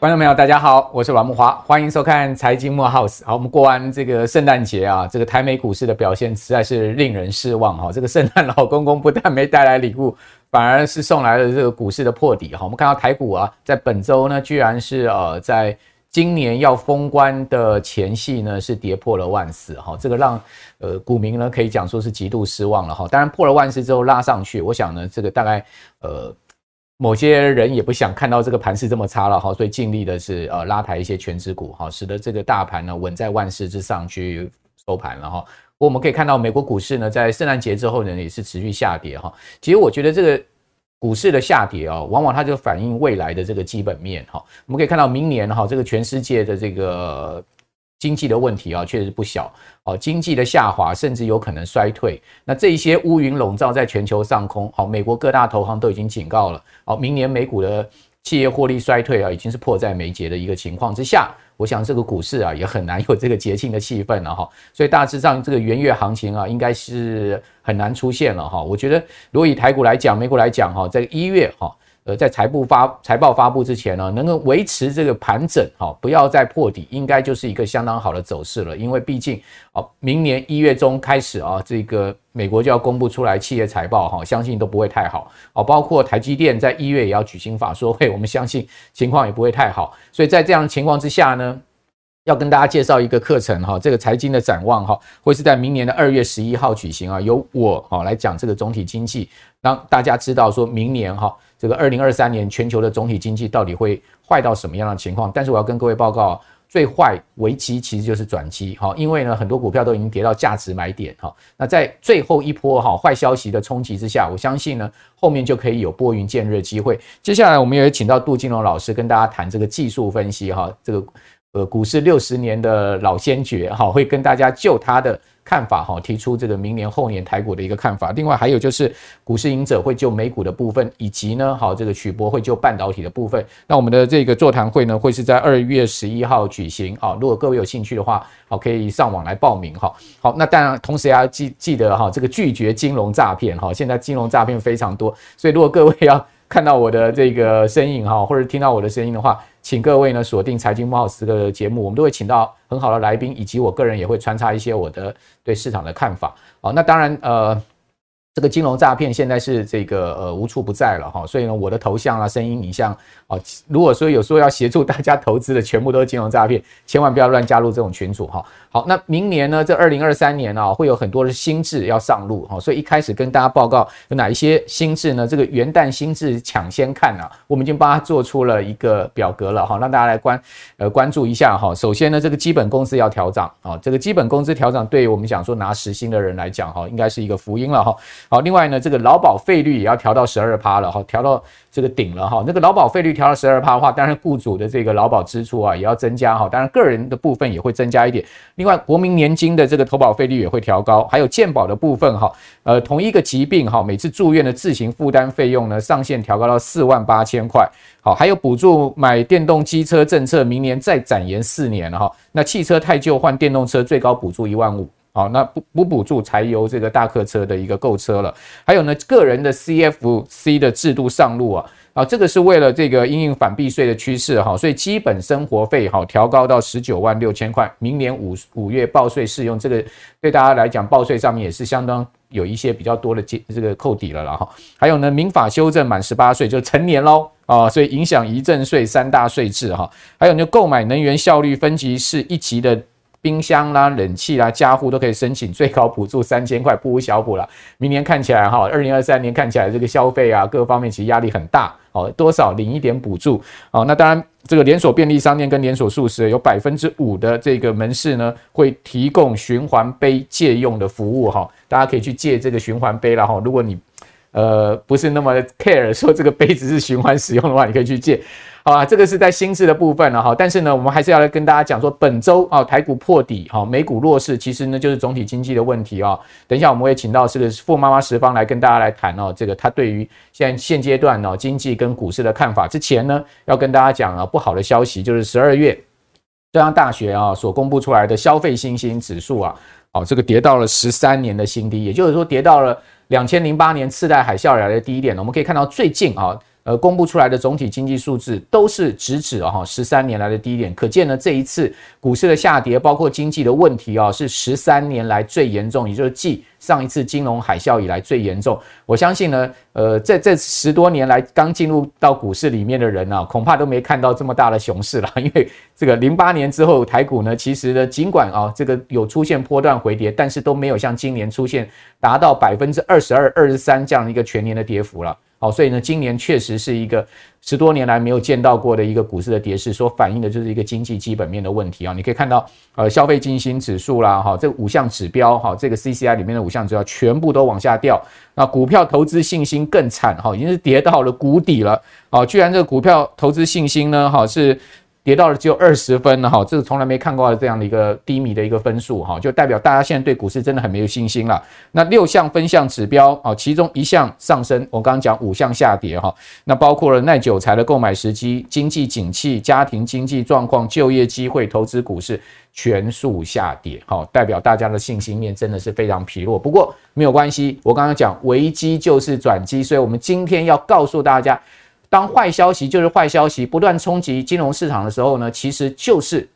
观众朋友，大家好，我是阮木华，欢迎收看财经慕 House。好，我们过完这个圣诞节啊，这个台美股市的表现实在是令人失望哈。这个圣诞老公公不但没带来礼物，反而是送来了这个股市的破底哈。我们看到台股啊，在本周呢，居然是呃，在今年要封关的前夕呢，是跌破了万四哈。这个让呃股民呢可以讲说是极度失望了哈。当然破了万四之后拉上去，我想呢，这个大概呃。某些人也不想看到这个盘势这么差了哈，所以尽力的是呃拉抬一些全值股哈，使得这个大盘呢稳在万四之上去收盘了哈。我们可以看到美国股市呢在圣诞节之后呢也是持续下跌哈。其实我觉得这个股市的下跌啊，往往它就反映未来的这个基本面哈。我们可以看到明年哈这个全世界的这个。经济的问题啊，确实不小哦。经济的下滑，甚至有可能衰退。那这一些乌云笼罩在全球上空，好，美国各大投行都已经警告了，好，明年美股的企业获利衰退啊，已经是迫在眉睫的一个情况之下。我想这个股市啊，也很难有这个节庆的气氛了哈。所以大致上这个元月行情啊，应该是很难出现了哈。我觉得，如果以台股来讲，美股来讲哈，在一月哈。呃，在财报发财报发布之前呢，能够维持这个盘整，哈，不要再破底，应该就是一个相当好的走势了。因为毕竟，哦，明年一月中开始啊，这个美国就要公布出来企业财报，哈，相信都不会太好。哦，包括台积电在一月也要举行法说会，我们相信情况也不会太好。所以在这样的情况之下呢，要跟大家介绍一个课程，哈，这个财经的展望，哈，会是在明年的二月十一号举行啊，由我哈来讲这个总体经济，让大家知道说明年哈。这个二零二三年全球的总体经济到底会坏到什么样的情况？但是我要跟各位报告，最坏危机其实就是转机哈，因为呢很多股票都已经跌到价值买点哈。那在最后一波哈坏消息的冲击之下，我相信呢后面就可以有拨云见日的机会。接下来我们也请到杜金龙老师跟大家谈这个技术分析哈，这个呃股市六十年的老先觉哈，会跟大家就他的。看法哈，提出这个明年后年台股的一个看法。另外还有就是股市赢者会就美股的部分，以及呢，好这个曲博会就半导体的部分。那我们的这个座谈会呢，会是在二月十一号举行啊。如果各位有兴趣的话，好可以上网来报名哈。好，那当然同时也要记记得哈，这个拒绝金融诈骗哈。现在金融诈骗非常多，所以如果各位要看到我的这个身影哈，或者听到我的声音的话。请各位呢锁定财经慕 House 的节目，我们都会请到很好的来宾，以及我个人也会穿插一些我的对市场的看法。好，那当然呃。这个金融诈骗现在是这个呃无处不在了哈，所以呢，我的头像啊、声音、影像啊，如果说有说要协助大家投资的，全部都是金融诈骗，千万不要乱加入这种群组哈。好，那明年呢，这二零二三年啊，会有很多的新制要上路哈，所以一开始跟大家报告有哪一些新制呢？这个元旦新制抢先看啊，我们已经帮他做出了一个表格了哈，让大家来关呃关注一下哈。首先呢，这个基本工资要调涨啊，这个基本工资调涨，对于我们讲说拿时薪的人来讲哈，应该是一个福音了哈。好，另外呢，这个劳保费率也要调到十二趴了哈，调到这个顶了哈。那个劳保费率调到十二趴的话，当然雇主的这个劳保支出啊也要增加哈，当然个人的部分也会增加一点。另外，国民年金的这个投保费率也会调高，还有健保的部分哈，呃，同一个疾病哈，每次住院的自行负担费用呢上限调高到四万八千块。好，还有补助买电动机车政策，明年再展延四年哈。那汽车太旧换电动车最高补助一万五。好，那不不补助柴油这个大客车的一个购车了。还有呢，个人的 CFC 的制度上路啊，啊，这个是为了这个因应反避税的趋势哈，所以基本生活费好调高到十九万六千块，明年五五月报税适用，这个对大家来讲报税上面也是相当有一些比较多的这个扣抵了了哈。还有呢，民法修正满十八岁就成年喽啊，所以影响遗赠税三大税制哈。还有呢，购买能源效率分级是一级的。冰箱啦、冷气啦、家户都可以申请最高补助三千块，不无小补了。明年看起来哈，二零二三年看起来这个消费啊，各方面其实压力很大哦。多少领一点补助哦。那当然，这个连锁便利商店跟连锁素食有百分之五的这个门市呢，会提供循环杯借用的服务哈。大家可以去借这个循环杯了哈。如果你呃不是那么 care 说这个杯子是循环使用的话，你可以去借。好啊，这个是在心智的部分了哈，但是呢，我们还是要来跟大家讲说，本周啊台股破底哈，美股弱势，其实呢就是总体经济的问题啊。等一下我们会请到这个傅妈妈十方来跟大家来谈哦，这个他对于现在现阶段呢经济跟股市的看法。之前呢要跟大家讲啊不好的消息，就是十二月中央大学啊所公布出来的消费信心指数啊。哦，这个跌到了十三年的新低，也就是说跌到了两千零八年次贷海啸来的低点。我们可以看到最近啊。呃，公布出来的总体经济数字都是直指啊十三年来的低点，可见呢这一次股市的下跌，包括经济的问题啊，是十三年来最严重，也就是继上一次金融海啸以来最严重。我相信呢，呃，在这十多年来刚进入到股市里面的人啊，恐怕都没看到这么大的熊市了，因为这个零八年之后台股呢，其实呢尽管啊这个有出现波段回跌，但是都没有像今年出现达到百分之二十二、二十三这样一个全年的跌幅了。好，所以呢，今年确实是一个十多年来没有见到过的一个股市的跌势，所反映的就是一个经济基本面的问题啊。你可以看到，呃，消费信心指数啦，哈，这五项指标，哈，这个 CCI 里面的五项指标全部都往下掉。那股票投资信心更惨，哈，已经是跌到了谷底了。啊，居然这个股票投资信心呢，哈，是。跌到了只有二十分了哈，这是从来没看过的这样的一个低迷的一个分数哈，就代表大家现在对股市真的很没有信心了。那六项分项指标啊，其中一项上升，我刚刚讲五项下跌哈。那包括了耐久材的购买时机、经济景气、家庭经济状况、就业机会、投资股市全数下跌，好，代表大家的信心面真的是非常疲弱。不过没有关系，我刚刚讲危机就是转机，所以我们今天要告诉大家。当坏消息就是坏消息不断冲击金融市场的时候呢，其实就是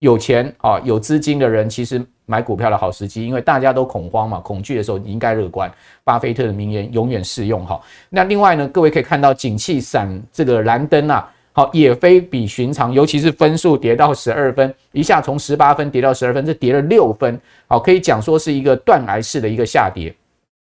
有钱啊、有资金的人其实买股票的好时机，因为大家都恐慌嘛，恐惧的时候你应该乐观。巴菲特的名言永远适用哈。那另外呢，各位可以看到景气闪这个蓝灯啊，好也非比寻常，尤其是分数跌到十二分，一下从十八分跌到十二分，这跌了六分，好可以讲说是一个断崖式的一个下跌。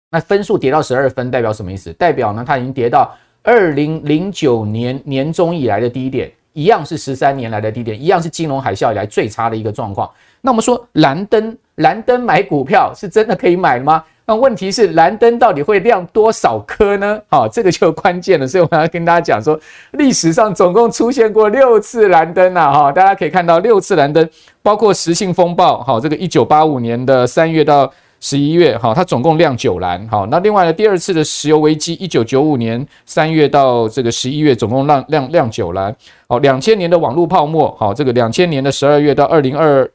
那分数跌到十二分代表什么意思？代表呢它已经跌到。二零零九年年中以来的低点，一样是十三年来的低点，一样是金融海啸以来最差的一个状况。那我们说蓝灯，蓝灯买股票是真的可以买吗？那问题是蓝灯到底会亮多少颗呢？好，这个就关键了。所以我要跟大家讲说，历史上总共出现过六次蓝灯啊！哈，大家可以看到六次蓝灯，包括石信风暴，好，这个一九八五年的三月到。十一月，哈，它总共亮九蓝，好，那另外呢，第二次的石油危机，一九九五年三月到这个十一月，总共亮亮亮九蓝，好，两千年的网络泡沫，好，这个两千年的十二月到二零二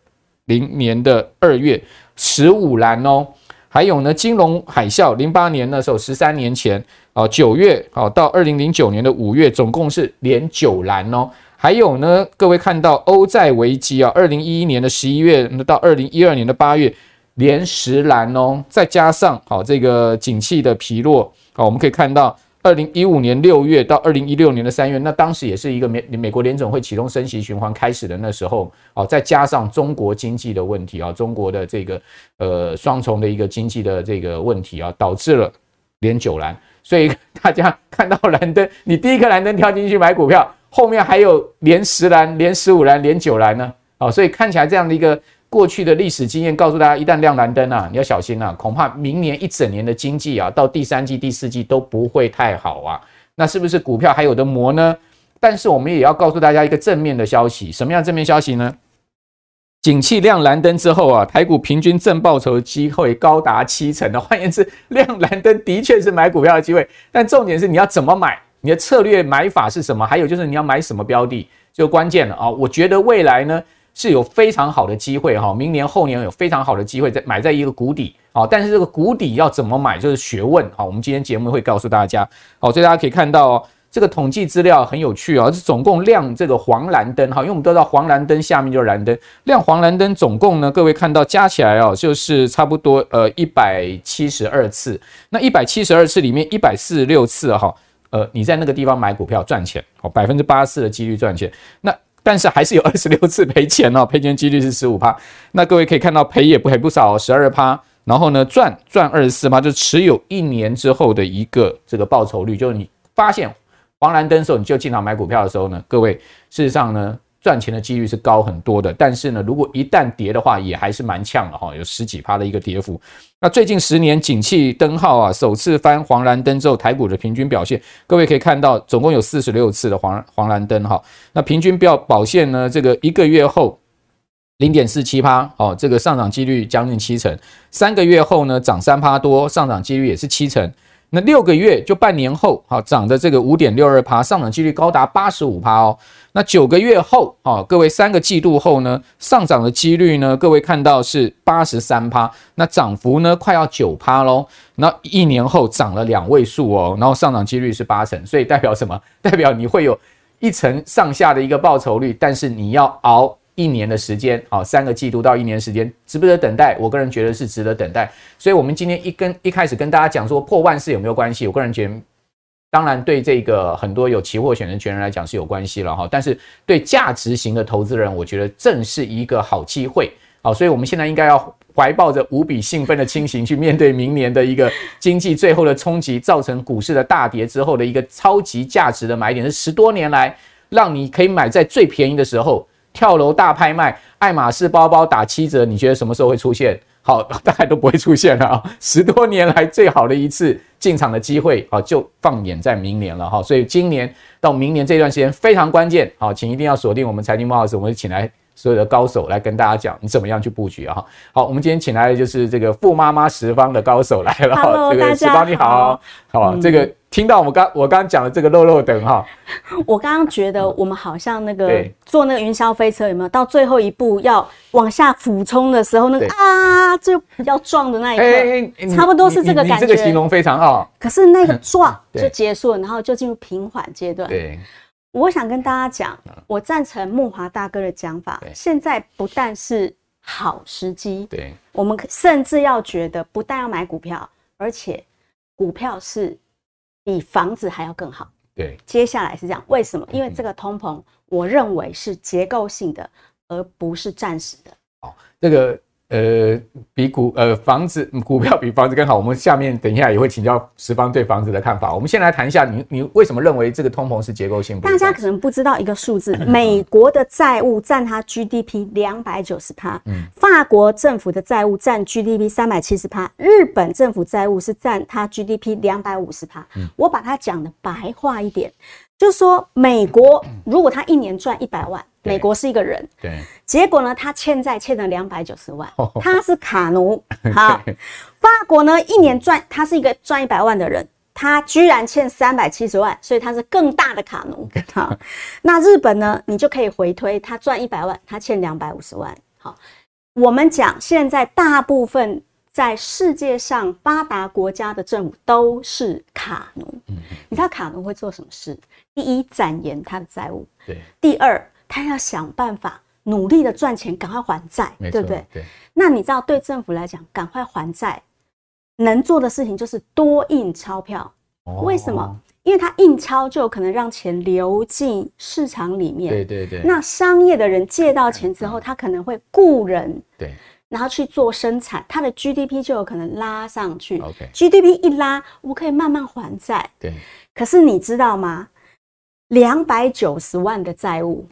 零年的二月，十五蓝哦，还有呢，金融海啸零八年那时候十三年前，啊，九月，哦，到二零零九年的五月，总共是连九蓝哦，还有呢，各位看到欧债危机啊，二零一一年的十一月到二零一二年的八月。连十蓝哦，再加上好这个景气的疲弱，好，我们可以看到，二零一五年六月到二零一六年的三月，那当时也是一个美美国联总会启动升息循环开始的那时候，好，再加上中国经济的问题啊，中国的这个呃双重的一个经济的这个问题啊，导致了连九蓝，所以大家看到蓝灯，你第一颗蓝灯跳进去买股票，后面还有连十蓝、连十五蓝、连九蓝呢，好，所以看起来这样的一个。过去的历史经验告诉大家，一旦亮蓝灯啊，你要小心啊，恐怕明年一整年的经济啊，到第三季、第四季都不会太好啊。那是不是股票还有的磨呢？但是我们也要告诉大家一个正面的消息，什么样正面消息呢？景气亮蓝灯之后啊，台股平均正报酬机会高达七成的。换言之，亮蓝灯的确是买股票的机会，但重点是你要怎么买，你的策略买法是什么？还有就是你要买什么标的，就关键了啊。我觉得未来呢，是有非常好的机会哈，明年后年有非常好的机会在买在一个谷底啊，但是这个谷底要怎么买就是学问啊。我们今天节目会告诉大家，好，所以大家可以看到，这个统计资料很有趣啊，是总共亮这个黄蓝灯哈，因为我们都知道黄蓝灯下面就是蓝灯，亮黄蓝灯总共呢，各位看到加起来哦，就是差不多呃一百七十二次，那一百七十二次里面一百四十六次哈，呃你在那个地方买股票赚钱，好，百分之八十四的几率赚钱，那。但是还是有二十六 次赔钱哦，赔钱几率是十五趴。那各位可以看到赔也不赔不少，哦十二趴。然后呢赚赚二十四趴，就持有一年之后的一个这个报酬率，就是你发现黄蓝灯的时候，你就进场买股票的时候呢，各位事实上呢。赚钱的几率是高很多的，但是呢，如果一旦跌的话，也还是蛮呛的哈，有十几趴的一个跌幅。那最近十年景气灯号啊，首次翻黄蓝灯之后，台股的平均表现，各位可以看到，总共有四十六次的黄黄蓝灯哈。那平均表表现呢，这个一个月后零点四七趴哦，这个上涨几率将近七成；三个月后呢，涨三趴多，上涨几率也是七成；那六个月就半年后，好涨的这个五点六二趴，上涨几率高达八十五趴哦。那九个月后，啊，各位三个季度后呢，上涨的几率呢，各位看到是八十三趴，那涨幅呢快要九趴喽。那一年后涨了两位数哦，然后上涨几率是八成，所以代表什么？代表你会有一成上下的一个报酬率，但是你要熬。一年的时间，好，三个季度到一年时间，值不值得等待？我个人觉得是值得等待。所以，我们今天一跟一开始跟大家讲说破万是有没有关系？我个人觉得，当然对这个很多有期货选择权人来讲是有关系了哈。但是对价值型的投资人，我觉得正是一个好机会。好，所以我们现在应该要怀抱着无比兴奋的心情去面对明年的一个经济最后的冲击，造成股市的大跌之后的一个超级价值的买点，是十多年来让你可以买在最便宜的时候。跳楼大拍卖，爱马仕包包打七折，你觉得什么时候会出现？好，大概都不会出现了啊！十多年来最好的一次进场的机会，好，就放眼在明年了哈。所以今年到明年这段时间非常关键，好，请一定要锁定我们财经慕 House，我们请来所有的高手来跟大家讲你怎么样去布局啊！好，我们今天请来的就是这个富妈妈十方的高手来了，Hello, 这个十方你好，好，这个。听到我们刚我刚刚讲的这个漏漏等哈，我刚刚觉得我们好像那个坐那个云霄飞车有没有？到最后一步要往下俯冲的时候，那个啊就要撞的那一刻，差不多是这个感觉。这个形容非常好。可是那个撞 就结束了，然后就进入平缓阶段。对，我想跟大家讲，我赞成木华大哥的讲法。现在不但是好时机，对，我们甚至要觉得不但要买股票，而且股票是。比房子还要更好。对，接下来是这样，为什么？因为这个通膨，我认为是结构性的，而不是暂时的。好，这个。呃，比股呃房子股票比房子更好。我们下面等一下也会请教十方对房子的看法。我们先来谈一下你，你你为什么认为这个通膨是结构性？大家可能不知道一个数字，美国的债务占它 GDP 两百九十趴，嗯，法国政府的债务占 GDP 三百七十趴，日本政府债务是占它 GDP 两百五十趴。嗯，我把它讲的白话一点。就是说，美国如果他一年赚一百万，美国是一个人，对，结果呢，他欠债欠了两百九十万，他是卡奴。好，法国呢，一年赚，他是一个赚一百万的人，他居然欠三百七十万，所以他是更大的卡奴。好，那日本呢，你就可以回推，他赚一百万，他欠两百五十万。好，我们讲现在大部分。在世界上发达国家的政府都是卡奴。嗯，你知道卡奴会做什么事？第一，展延他的债务。对。第二，他要想办法努力的赚钱，赶快还债，对不对？对。那你知道，对政府来讲，赶快还债能做的事情就是多印钞票。哦。为什么？因为他印钞就有可能让钱流进市场里面。对对对。那商业的人借到钱之后，他可能会雇人。对。然后去做生产，它的 GDP 就有可能拉上去。OK，GDP 一拉，我可以慢慢还债。对。可是你知道吗？两百九十万的债务，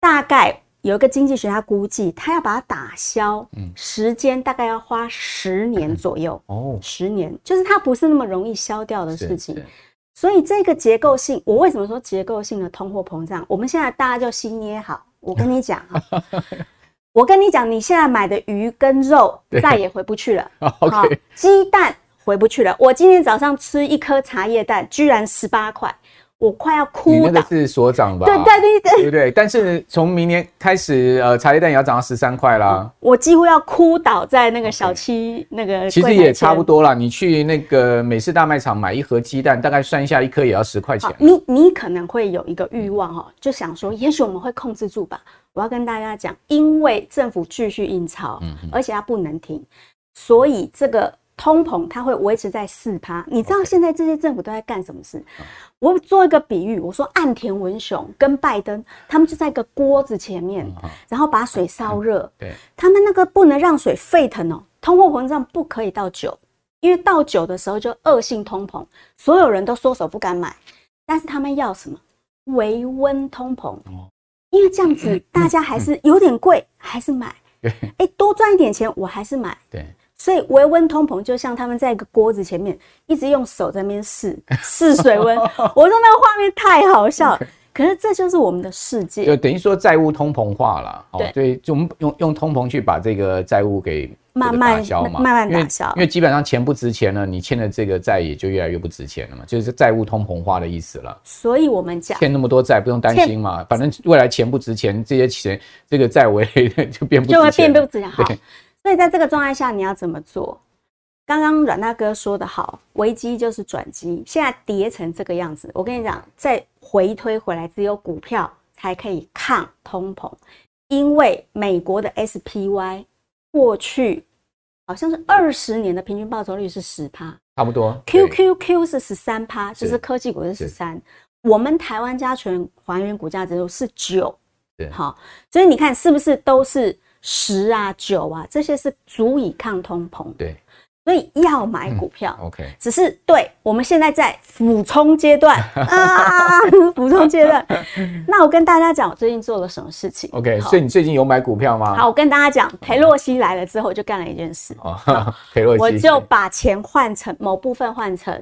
大概有一个经济学家估计，他要把它打消，嗯，时间大概要花十年左右。哦，十年，就是它不是那么容易消掉的事情。所以这个结构性，我为什么说结构性的通货膨胀？我们现在大家就心捏好，我跟你讲哈。我跟你讲，你现在买的鱼跟肉再也回不去了。好，鸡蛋回不去了。我今天早上吃一颗茶叶蛋，居然十八块。我快要哭了。你那个是所涨吧？对对对对，对对。但是从明年开始，呃，茶叶蛋也要涨到十三块啦。我几乎要哭倒在那个小七那个。其实也差不多啦。你去那个美式大卖场买一盒鸡蛋，大概算一下，一颗也要十块钱。你你可能会有一个欲望哦，就想说，也许我们会控制住吧。我要跟大家讲，因为政府继续印钞，而且它不能停，所以这个。通膨它会维持在四趴，你知道现在这些政府都在干什么事？我做一个比喻，我说岸田文雄跟拜登，他们就在一个锅子前面，然后把水烧热。对，他们那个不能让水沸腾哦，通货膨胀不可以到九，因为到九的时候就恶性通膨，所有人都缩手不敢买。但是他们要什么？维温通膨，因为这样子大家还是有点贵，还是买。对哎，多赚一点钱，我还是买。对。所以微温通膨就像他们在一个锅子前面一直用手在那边试 试水温，我说那个画面太好笑了。可是这就是我们的世界，就等于说债务通膨化了。对，所以就我们用用通膨去把这个债务给慢慢消嘛慢慢打消，因为基本上钱不值钱了，你欠的这个债也就越来越不值钱了嘛，就是债务通膨化的意思了。所以我们讲欠那么多债不用担心嘛，反正未来钱不值钱，这些钱这个债为 就变不就会变不值钱。好，所以在这个状态下你要怎么做？刚刚阮大哥说的好，危机就是转机，现在跌成这个样子，我跟你讲，再回推回来，只有股票才可以抗通膨，因为美国的 SPY 过去。好像是二十年的平均报酬率是十趴，差不多。QQQ 是十三趴，就是科技股是十三。我们台湾加权还原股价指数是九，对，好，所以你看是不是都是十啊九啊？这些是足以抗通膨。对。所以要买股票，嗯，OK，只是对我们现在在俯冲阶段 啊，俯冲阶段。那我跟大家讲，我最近做了什么事情？OK，所以你最近有买股票吗？好，我跟大家讲，裴洛西来了之后，就干了一件事。哦，裴洛西，我就把钱换成某部分换成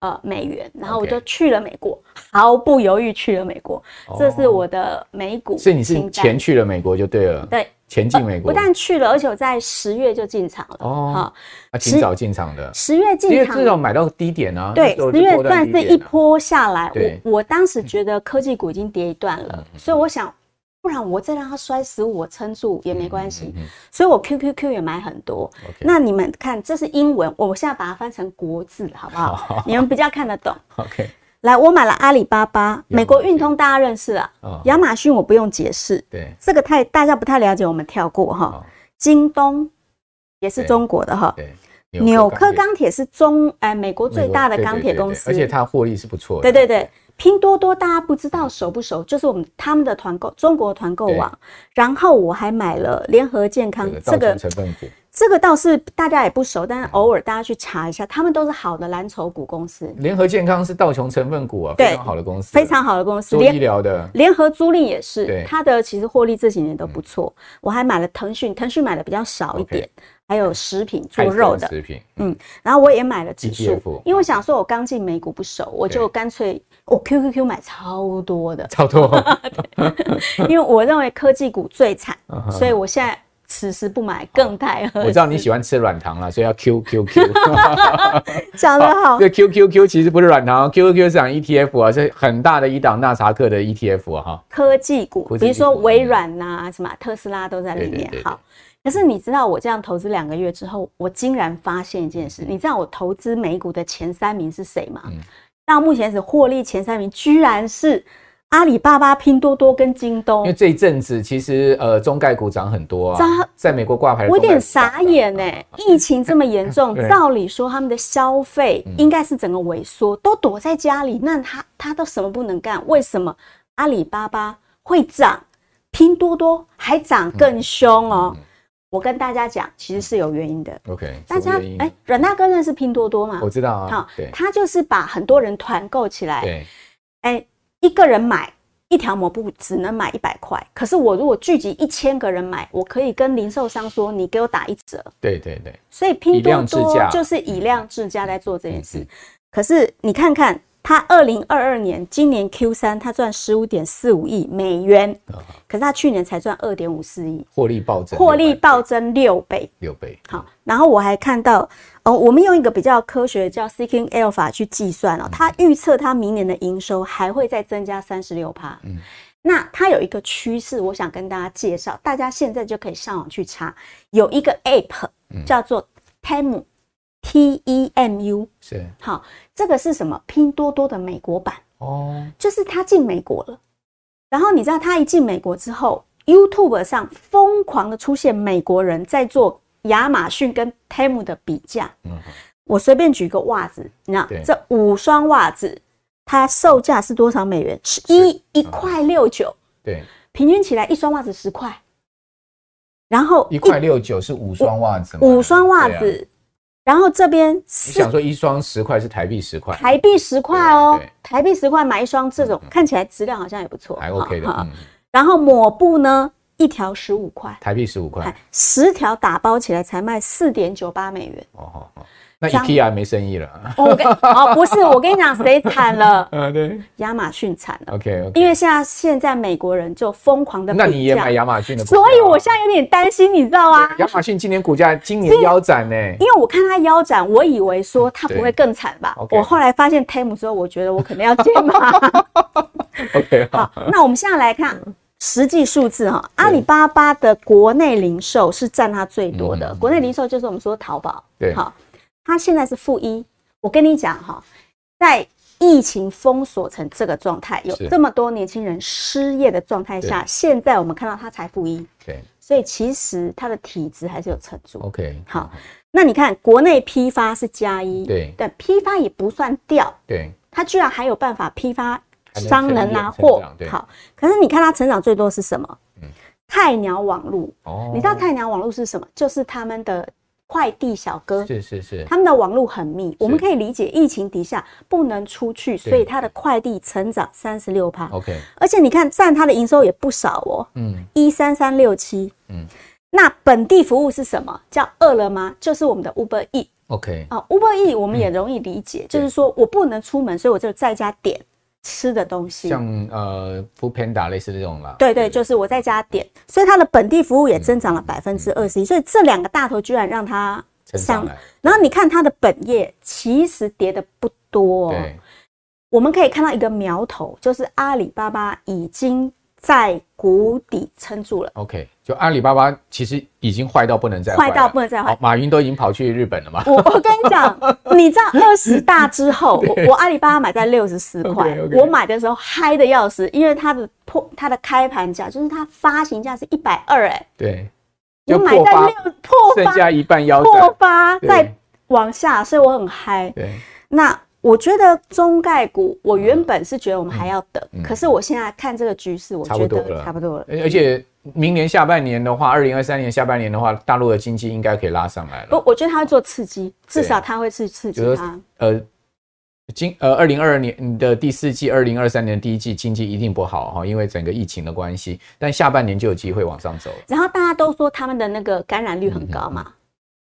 呃美元，然后我就去了美国，毫不犹豫去了美国。这是我的美股，所以你是钱去了美国就对了。对。前进美国，不但去了，而且我在十月就进场了。哦，好，啊，挺早进场的。十月进场，至少买到低点啊。对，十月算是一波下来。我我当时觉得科技股已经跌一段了，所以我想，不然我再让它摔十五，我撑住也没关系。所以我 QQQ 也买很多。那你们看，这是英文，我现在把它翻成国字，好不好？你们比较看得懂。OK。来，我买了阿里巴巴，美国运通大家认识啊，亚马逊我不用解释，对，这个太大家不太了解，我们跳过哈。京东也是中国的哈，对，纽科钢铁是中哎美国最大的钢铁公司，而且它获利是不错的。对对对，拼多多大家不知道熟不熟？就是我们他们的团购，中国团购网。然后我还买了联合健康这个成分股。这个倒是大家也不熟，但是偶尔大家去查一下，他们都是好的蓝筹股公司。联合健康是道琼成分股啊，非常好的公司，非常好的公司。做医疗的。联合租赁也是，它的其实获利这几年都不错。我还买了腾讯，腾讯买的比较少一点，还有食品做肉的。食品，嗯，然后我也买了指数，因为我想说我刚进美股不熟，我就干脆我 QQQ 买超多的，超多，因为我认为科技股最惨，所以我现在。此时不买更太合适。我知道你喜欢吃软糖了，所以要 Q Q Q。讲得好。这 Q Q Q 其实不是软糖，Q Q Q 是讲 E T F 啊，是很大的一档纳查克的 E T F 啊哈。科技股，比如说微软呐，什么特斯拉都在里面。好，可是你知道我这样投资两个月之后，我竟然发现一件事，你知道我投资美股的前三名是谁吗？到目前为止获利前三名居然是。阿里巴巴、拼多多跟京东，因为这一阵子其实呃中概股涨很多啊，在美国挂牌，我有点傻眼呢。疫情这么严重，照理说他们的消费应该是整个萎缩，都躲在家里，那他他都什么不能干？为什么阿里巴巴会涨，拼多多还涨更凶哦？我跟大家讲，其实是有原因的。OK，大家哎，阮大哥认识拼多多吗？我知道啊。好，他就是把很多人团购起来。对，哎。一个人买一条抹布只能买一百块，可是我如果聚集一千个人买，我可以跟零售商说，你给我打一折。对对对，所以拼多多就是以量制价在做这件事。可是你看看，他二零二二年今年 Q 三他赚十五点四五亿美元，可是他去年才赚二点五四亿，获利暴增，获利暴增六倍，六倍。好，然后我还看到。哦，我们用一个比较科学叫 Seeking Alpha 去计算哦，它预测它明年的营收还会再增加三十六趴。嗯，那它有一个趋势，我想跟大家介绍，大家现在就可以上网去查，有一个 App 叫做 Temu，T E M U，是，好，这个是什么？拼多多的美国版。哦，就是它进美国了，然后你知道它一进美国之后，YouTube 上疯狂的出现美国人在做。亚马逊跟 Temu 的比价，嗯，我随便举个袜子，你知道这五双袜子，它售价是多少美元？是。一一块六九，对，平均起来一双袜子十块，然后一块六九是五双袜子，五双袜子，然后这边你想说一双十块是台币十块，台币十块哦，台币十块买一双这种看起来质量好像也不错，还 OK 的，然后抹布呢？一条十五块，台币十五块，十条打包起来才卖四点九八美元。哦哦哦，那 IKEA 没生意了。我跟哦不是，我跟你讲谁惨了？嗯，对，亚马逊惨了。OK 因为现在现在美国人就疯狂的，那你也买亚马逊的？所以我现在有点担心，你知道吗？亚马逊今年股价今年腰斩呢？因为我看它腰斩，我以为说 它不会更惨吧。我后来发现 TEM 之后，我觉得我可能要减码。OK，好，那我们现在来看。实际数字哈，阿里巴巴的国内零售是占它最多的。国内零售就是我们说淘宝，对，好，它现在是负一。我跟你讲哈，在疫情封锁成这个状态，有这么多年轻人失业的状态下，现在我们看到它才负一，对，所以其实它的体质还是有撑住。OK，好，那你看国内批发是加一，对，但批发也不算掉，对，它居然还有办法批发。商人拿货。好，可是你看它成长最多是什么？嗯，菜鸟网路。哦，你知道菜鸟网路是什么？就是他们的快递小哥，是是是，他们的网络很密。我们可以理解，疫情底下不能出去，所以他的快递成长三十六趴。OK，而且你看占他的营收也不少哦。嗯，一三三六七。嗯，那本地服务是什么？叫饿了吗？就是我们的 Uber E。OK，啊，Uber E 我们也容易理解，就是说我不能出门，所以我就在家点。吃的东西，像呃，Foodpanda 类似这种啦。对对，就是我在家点，所以它的本地服务也增长了百分之二十一，所以这两个大头居然让它上来。然后你看它的本业其实跌的不多，对，我们可以看到一个苗头，就是阿里巴巴已经。在谷底撑住了。OK，就阿里巴巴其实已经坏到不能再坏，坏到不能再坏。马云都已经跑去日本了嘛。我我跟你讲，你知道二十大之后，我我阿里巴巴买在六十四块，我买的时候嗨的要死，因为它的破它的开盘价就是它发行价是一百二，哎，对，我买在六破发，剩下一半腰破发再往下，所以我很嗨。对，那。我觉得中概股，我原本是觉得我们还要等，嗯。嗯、可是我现在看这个局势，我觉得差不多了。而且明年下半年的话，二零二三年下半年的话，大陆的经济应该可以拉上来了。不，我觉得他会做刺激，至少他会去刺激它。呃，今呃二零二二年的第四季，二零二三年第一季经济一定不好哈，因为整个疫情的关系，但下半年就有机会往上走。然后大家都说他们的那个感染率很高嘛。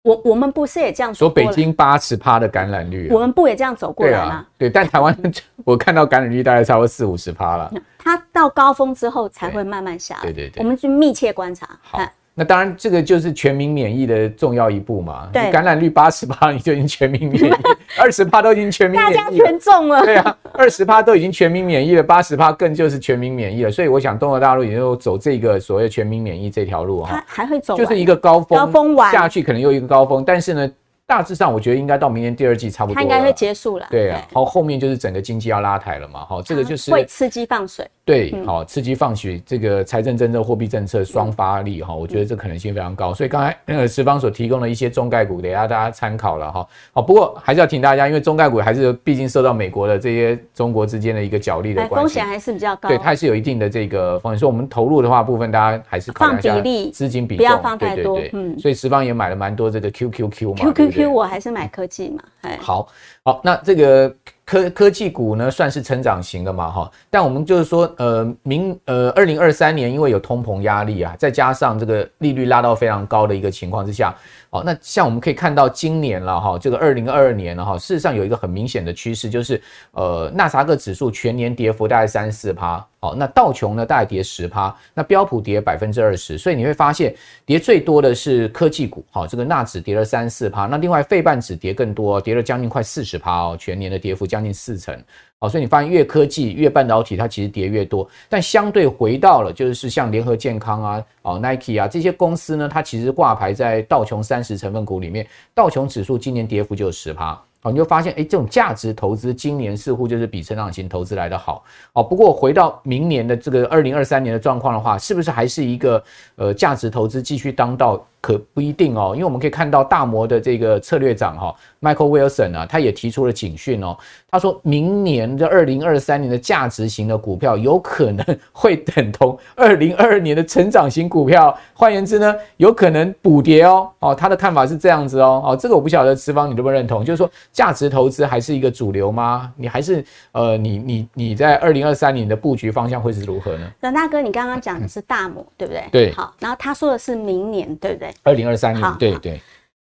我我们不是也这样说？北京八十趴的感染率，我们不也这样走过来吗？对，但台湾 我看到感染率大概超过四五十趴了。它到高峰之后才会慢慢下来。对对对，我们去密切观察。好，那当然这个就是全民免疫的重要一步嘛。对，感染率八十趴你就已经全民免疫，二十趴都已经全民免疫，大家全中了。对啊，二十趴都已经全民免疫了，八十趴更就是全民免疫了。所以我想，中国大陆也就走这个所谓全民免疫这条路哈，还会走，就是一个高峰，高峰完下去可能又一个高峰，但是呢。大致上，我觉得应该到明年第二季差不多，它应该会结束了。对啊，好，后面就是整个经济要拉抬了嘛，好，这个就是会刺激放水。对，好，刺激放水，这个财政政策、货币政策双发力哈，我觉得这可能性非常高。所以刚才那个十方所提供的一些中概股，得让大家参考了哈。好，不过还是要提醒大家，因为中概股还是毕竟受到美国的这些中国之间的一个角力的关系，风险还是比较高。对，它还是有一定的这个风险。所以我们投入的话，部分大家还是考虑一下资金比重，不要放太多。嗯，所以十方也买了蛮多这个 QQQ 嘛，QQQ 我还是买。科技嘛，好好，那这个科科技股呢，算是成长型的嘛，哈。但我们就是说，呃，明呃，二零二三年因为有通膨压力啊，再加上这个利率拉到非常高的一个情况之下。好，那像我们可以看到今年了哈，这个二零二二年了哈，事实上有一个很明显的趋势，就是呃，纳斯达克指数全年跌幅大概三四趴，好，那道琼呢大概跌十趴，那标普跌百分之二十，所以你会发现跌最多的是科技股，好，这个纳指跌了三四趴，那另外费半指跌更多，跌了将近快四十趴哦，全年的跌幅将近四成。好，所以你发现越科技越半导体，它其实跌越多，但相对回到了就是像联合健康啊、哦 Nike 啊这些公司呢，它其实挂牌在道琼三十成分股里面，道琼指数今年跌幅就有十趴。好，你就发现，哎，这种价值投资今年似乎就是比成长型投资来得好。哦，不过回到明年的这个二零二三年的状况的话，是不是还是一个呃价值投资继续当道？可不一定哦，因为我们可以看到大摩的这个策略长哈，Michael Wilson 啊，他也提出了警讯哦。他说明年的二零二三年的价值型的股票有可能会等同二零二二年的成长型股票，换言之呢，有可能补跌哦。哦，他的看法是这样子哦。哦，这个我不晓得持方你认不认同？就是说价值投资还是一个主流吗？你还是呃，你你你在二零二三年的布局方向会是如何呢？阮大哥，你刚刚讲的是大摩，对不对？对。好，然后他说的是明年，对不对？二零二三年，对对，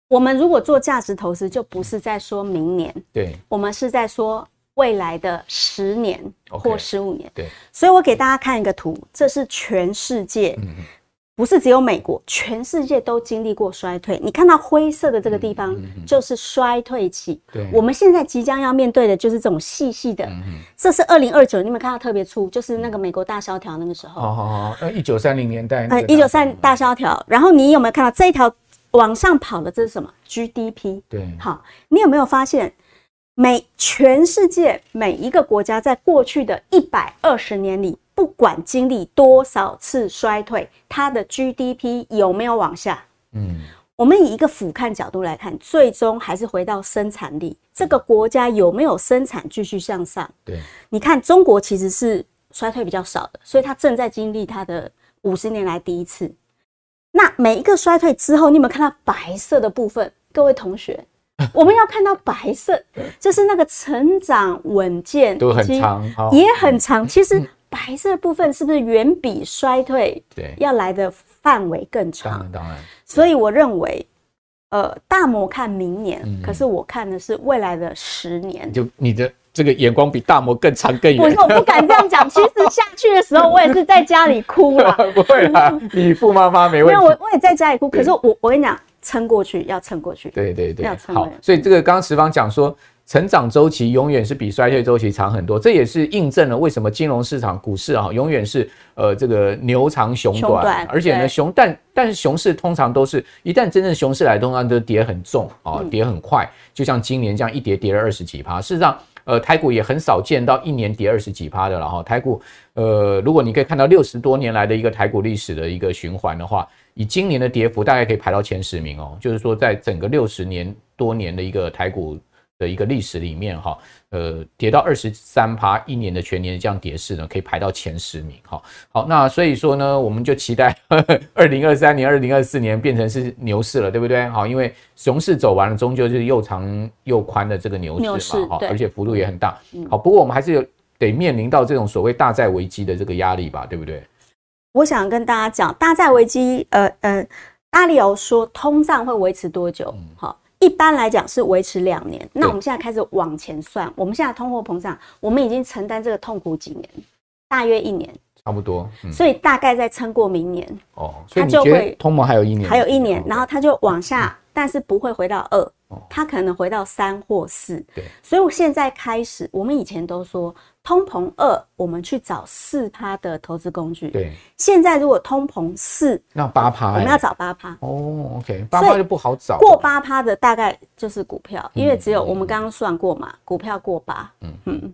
我们如果做价值投资，就不是在说明年，对，我们是在说未来的十年或十五年。对，所以我给大家看一个图，这是全世界，不是只有美国，全世界都经历过衰退。你看到灰色的这个地方，就是衰退期。对，我们现在即将要面对的就是这种细细的。这是二零二九，你有没有看到特别粗？就是那个美国大萧条那个时候。好好好，呃，一九三零年代。呃，一九三大萧条。然后你有没有看到这一条？往上跑的这是什么？GDP。对，好，你有没有发现，每全世界每一个国家在过去的一百二十年里，不管经历多少次衰退，它的 GDP 有没有往下？嗯，我们以一个俯瞰角度来看，最终还是回到生产力，这个国家有没有生产继续向上？对，你看中国其实是衰退比较少的，所以它正在经历它的五十年来第一次。那每一个衰退之后，你有没有看到白色的部分？各位同学，我们要看到白色，就是那个成长稳健，都很长，也很长。其实白色部分是不是远比衰退对要来的范围更长？当然，当然。所以我认为，呃，大摩看明年，可是我看的是未来的十年。就你的。这个眼光比大摩更长更远。我说我不敢这样讲，其实下去的时候我也是在家里哭了。不会啦，你富妈妈没问题。没有，我我也在家里哭。可是我我跟你讲，撑过去要撑过去。对对对，要撑。好，所以这个刚刚石方讲说，成长周期永远是比衰退周期长很多，这也是印证了为什么金融市场股市啊永远是呃这个牛长熊短，熊短而且呢熊但但是熊市通常都是一旦真正熊市来，通常都跌很重啊，跌很快，就像今年这样一跌跌了二十几趴。事实上。呃，台股也很少见到一年跌二十几趴的了哈。台股，呃，如果你可以看到六十多年来的一个台股历史的一个循环的话，以今年的跌幅，大概可以排到前十名哦。就是说，在整个六十年多年的一个台股的一个历史里面哈。呃，跌到二十三趴，一年的全年这样跌势呢，可以排到前十名。哈，好，那所以说呢，我们就期待 二零二三年、二零二四年变成是牛市了，对不对？好，因为熊市走完了，终究就是又长又宽的这个牛市嘛，好，而且幅度也很大。好，不过我们还是有得面临到这种所谓大债危机的这个压力吧，对不对？我想跟大家讲，大债危机，呃呃，大力欧说通胀会维持多久？好。一般来讲是维持两年，那我们现在开始往前算，我们现在通货膨胀，我们已经承担这个痛苦几年，大约一年，差不多，嗯、所以大概再撑过明年，哦，它就会通膨还有一年，还有一年，然后它就往下，嗯、但是不会回到二，它可能回到三或四，对，所以我现在开始，我们以前都说。通膨二，我们去找四趴的投资工具。对，现在如果通膨四，那八趴，我们要找八趴。哦，OK，八趴就不好找。过八趴的大概就是股票，因为只有我们刚刚算过嘛，股票过八。嗯嗯。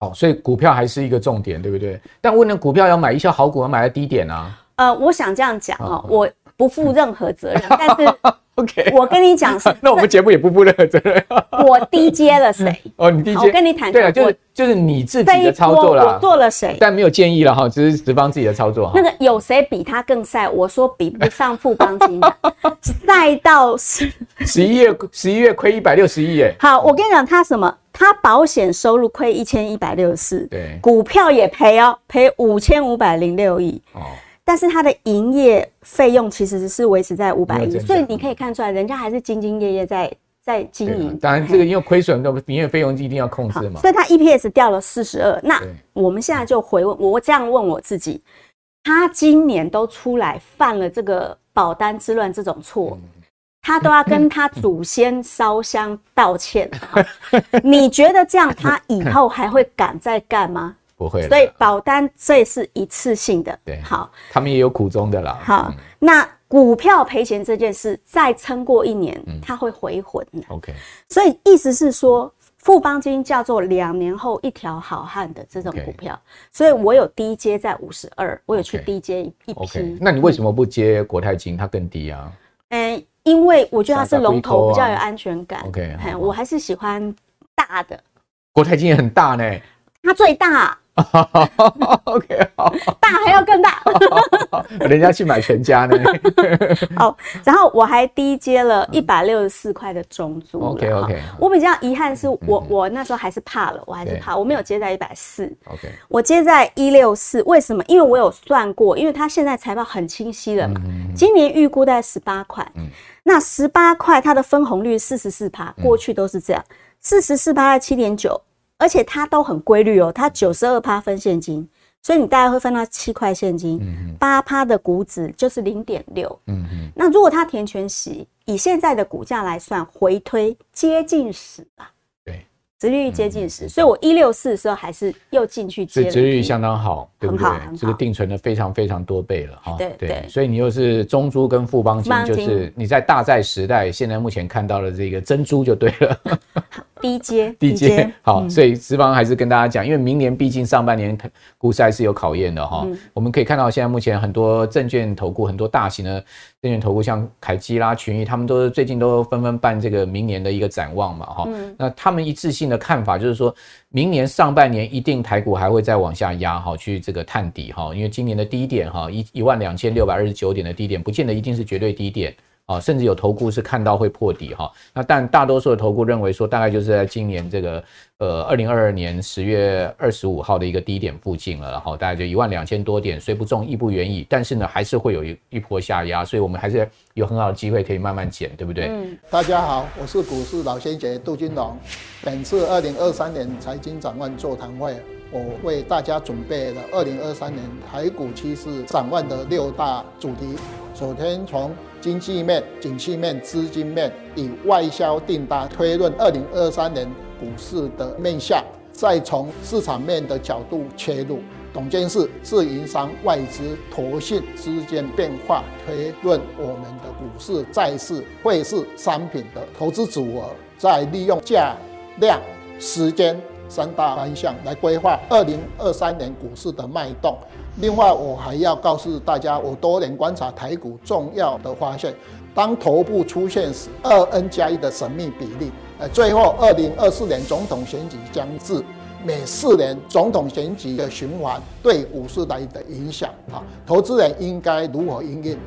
好，所以股票还是一个重点，对不对？但问了股票要买一些好股，要买在低点啊。呃，我想这样讲哦，我不负任何责任，但是。OK，我跟你讲，那我们节目也不负任何责任。我低接了谁？哦，你低接，我跟你谈。对啊，就是就是你自己的操作了。我做了谁？但没有建议了哈，只是只帮自己的操作哈。那个有谁比他更晒？我说比不上富邦金，晒到十十一月十一月亏一百六十亿耶。好，我跟你讲，他什么？他保险收入亏一千一百六十四，对，股票也赔哦，赔五千五百零六亿哦。但是他的营业费用其实是维持在五百亿，所以你可以看出来，人家还是兢兢业业在在经营。当然，这个因为亏损，的营业费用一定要控制嘛。所以它 EPS 掉了四十二。那我们现在就回问，我这样问我自己：他今年都出来犯了这个保单之乱这种错，他都要跟他祖先烧香道歉。你觉得这样他以后还会敢再干吗？不会，所以保单这是一次性的。对，好，他们也有苦衷的啦。好，那股票赔钱这件事，再撑过一年，它会回魂的。OK，所以意思是说，富邦金叫做两年后一条好汉的这种股票，所以我有低接在五十二，我有去低接一批。那你为什么不接国泰金？它更低啊？嗯，因为我觉得它是龙头，比较有安全感。OK，我还是喜欢大的。国泰金也很大呢。它最大，OK，好，大还要更大，人家去买全家呢。好，然后我还低接了一百六十四块的中租。OK OK，我比较遗憾是我我那时候还是怕了，我还是怕，我没有接在一百四。OK，我接在一六四，为什么？因为我有算过，因为它现在财报很清晰了嘛，今年预估在十八块。那十八块它的分红率四十四趴，过去都是这样，四十四趴在七点九。而且它都很规律哦，它九十二趴分现金，所以你大概会分到七块现金，八趴的股指就是零点六。嗯嗯。那如果它填全息，以现在的股价来算，回推接近十吧。对，殖利率接近十，所以我一六四的时候还是又进去接。殖利率相当好，对不对？这个定存的非常非常多倍了哈。对对。所以你又是中珠跟富邦金，就是你在大债时代，现在目前看到的这个珍珠就对了。低阶，低阶，好，所以资方还是跟大家讲，因为明年毕竟上半年股市还是有考验的哈。我们可以看到，现在目前很多证券投顾，很多大型的证券投顾，像凯基啦、群益，他们都最近都纷纷办这个明年的一个展望嘛哈。那他们一致性的看法就是说，明年上半年一定台股还会再往下压哈，去这个探底哈，因为今年的低点哈，一一万两千六百二十九点的低点，不见得一定是绝对低点。啊，甚至有投顾是看到会破底哈，那但大多数的投顾认为说，大概就是在今年这个呃二零二二年十月二十五号的一个低点附近了，然后大概就一万两千多点，虽不中亦不远矣，但是呢还是会有一一波下压，所以我们还是有很好的机会可以慢慢减，对不对？嗯。大家好，我是股市老先生杜金龙，本次二零二三年财经展望座谈会，我为大家准备了二零二三年台股趋势展望的六大主题，首先从经济面、景气面、资金面，以外销订单推论二零二三年股市的面向，再从市场面的角度切入，董监事、自营商、外资、投信之间变化推论我们的股市、债市、汇市商品的投资组合，再利用价、量、时间三大方向来规划二零二三年股市的脉动。另外，我还要告诉大家，我多年观察台股重要的发现：当头部出现时，二 N 加一的神秘比例。呃，最后，二零二四年总统选举将至，每四年总统选举的循环对股市来的影响啊，投资人应该如何应应？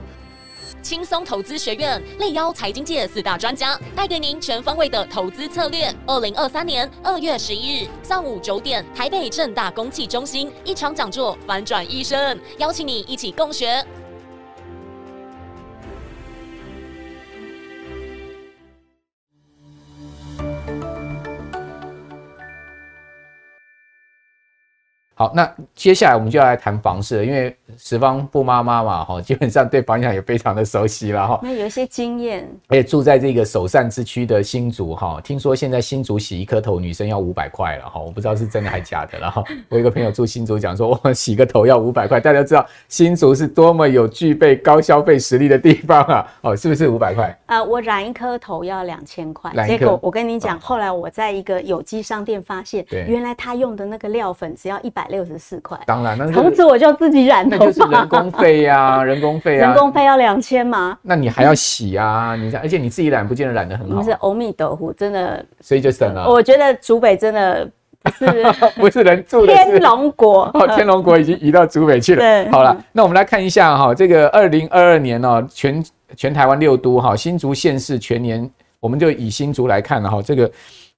轻松投资学院力邀财经界四大专家，带给您全方位的投资策略。二零二三年二月十一日上午九点，台北正大公器中心一场讲座，反转一生，邀请你一起共学。好，那接下来我们就要来谈房市了，因为十方布妈妈嘛，哈，基本上对房产也非常的熟悉了哈。那有一些经验，而且住在这个首善之区的新竹哈，听说现在新竹洗一颗头女生要五百块了哈，我不知道是真的还假的了哈。我有一个朋友住新竹讲说，我洗个头要五百块，大家知道新竹是多么有具备高消费实力的地方啊，哦，是不是五百块？呃，我染一颗头要两千块，结果我跟你讲，后来我在一个有机商店发现，原来他用的那个料粉只要一百。六十四块，当然，那从此我就自己染头发，那就是人工费呀，人工费啊，人工费要两千吗？那你还要洗啊？你而且你自己染，不见得染得很好。不是欧米豆腐，真的，所以就省了。我觉得竹北真的不是 不是人住的天龙国哦，天龙国已经移到竹北去了。对，好了，那我们来看一下哈，这个二零二二年哦，全全台湾六都哈，新竹县市全年，我们就以新竹来看了哈，这个。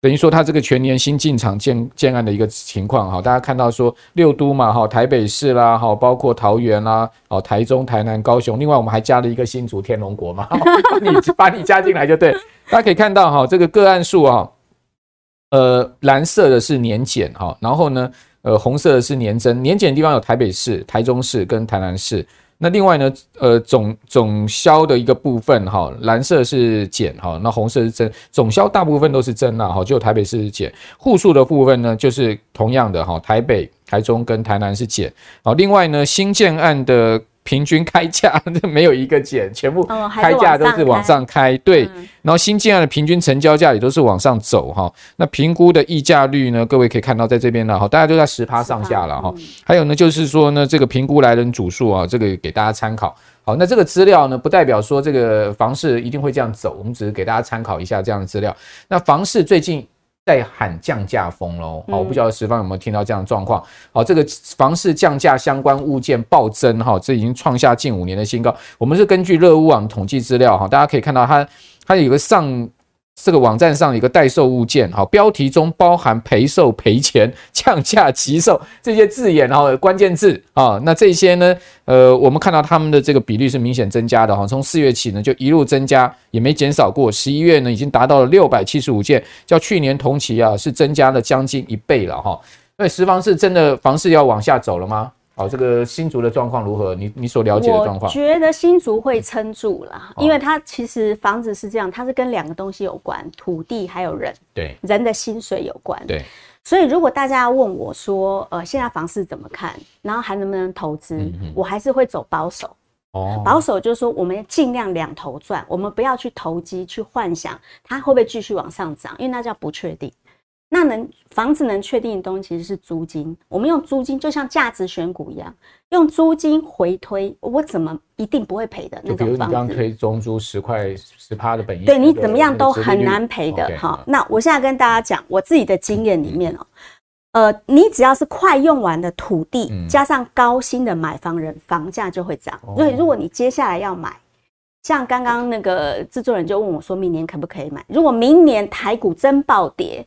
等于说，它这个全年新进场建建案的一个情况哈，大家看到说六都嘛哈，台北市啦哈，包括桃园啦，哦，台中、台南、高雄，另外我们还加了一个新竹天龙国嘛，你把你加进来就对。大家可以看到哈，这个个案数啊，呃，蓝色的是年减哈，然后呢，呃，红色的是年增，年减的地方有台北市、台中市跟台南市。那另外呢，呃，总总销的一个部分哈，蓝色是减哈，那红色是增，总销大部分都是增啦哈，只有台北市是减。户数的部分呢，就是同样的哈，台北、台中跟台南是减。好，另外呢，新建案的。平均开价 这没有一个减，全部开价都是往上开，对。然后新建案的平均成交价也都是往上走哈。那评估的溢价率呢？各位可以看到在这边了哈，大家都在十趴上下了哈。还有呢，就是说呢，这个评估来人组数啊，这个给大家参考。好，那这个资料呢，不代表说这个房市一定会这样走，我们只是给大家参考一下这样的资料。那房市最近在喊降价风喽。好，我不晓得十方有没有听到这样的状况。好，这个房市降价相关物件暴增哈，这已经创下近五年的新高。我们是根据热屋网统计资料哈，大家可以看到它它有个上。这个网站上有一个代售物件，好，标题中包含赔售、赔钱、降价、急售这些字眼，然后关键字啊，那这些呢，呃，我们看到他们的这个比率是明显增加的哈，从四月起呢就一路增加，也没减少过，十一月呢已经达到了六百七十五件，较去年同期啊是增加了将近一倍了哈。那十方是真的房市要往下走了吗？好，这个新竹的状况如何？你你所了解的状况？我觉得新竹会撑住了，因为它其实房子是这样，它是跟两个东西有关，土地还有人。对，人的薪水有关。对，所以如果大家要问我说，呃，现在房市怎么看？然后还能不能投资？嗯、我还是会走保守。哦，保守就是说，我们尽量两头赚，我们不要去投机，去幻想它会不会继续往上涨，因为那叫不确定。那能房子能确定的东西其实是租金，我们用租金就像价值选股一样，用租金回推，我怎么一定不会赔的那种房子？比如你刚推中租十块十趴的本益，对你怎么样都很难赔的哈。那我现在跟大家讲我自己的经验里面哦，呃，你只要是快用完的土地，加上高薪的买房人，房价就会涨。所以如果你接下来要买，像刚刚那个制作人就问我说，明年可不可以买？如果明年台股真暴跌。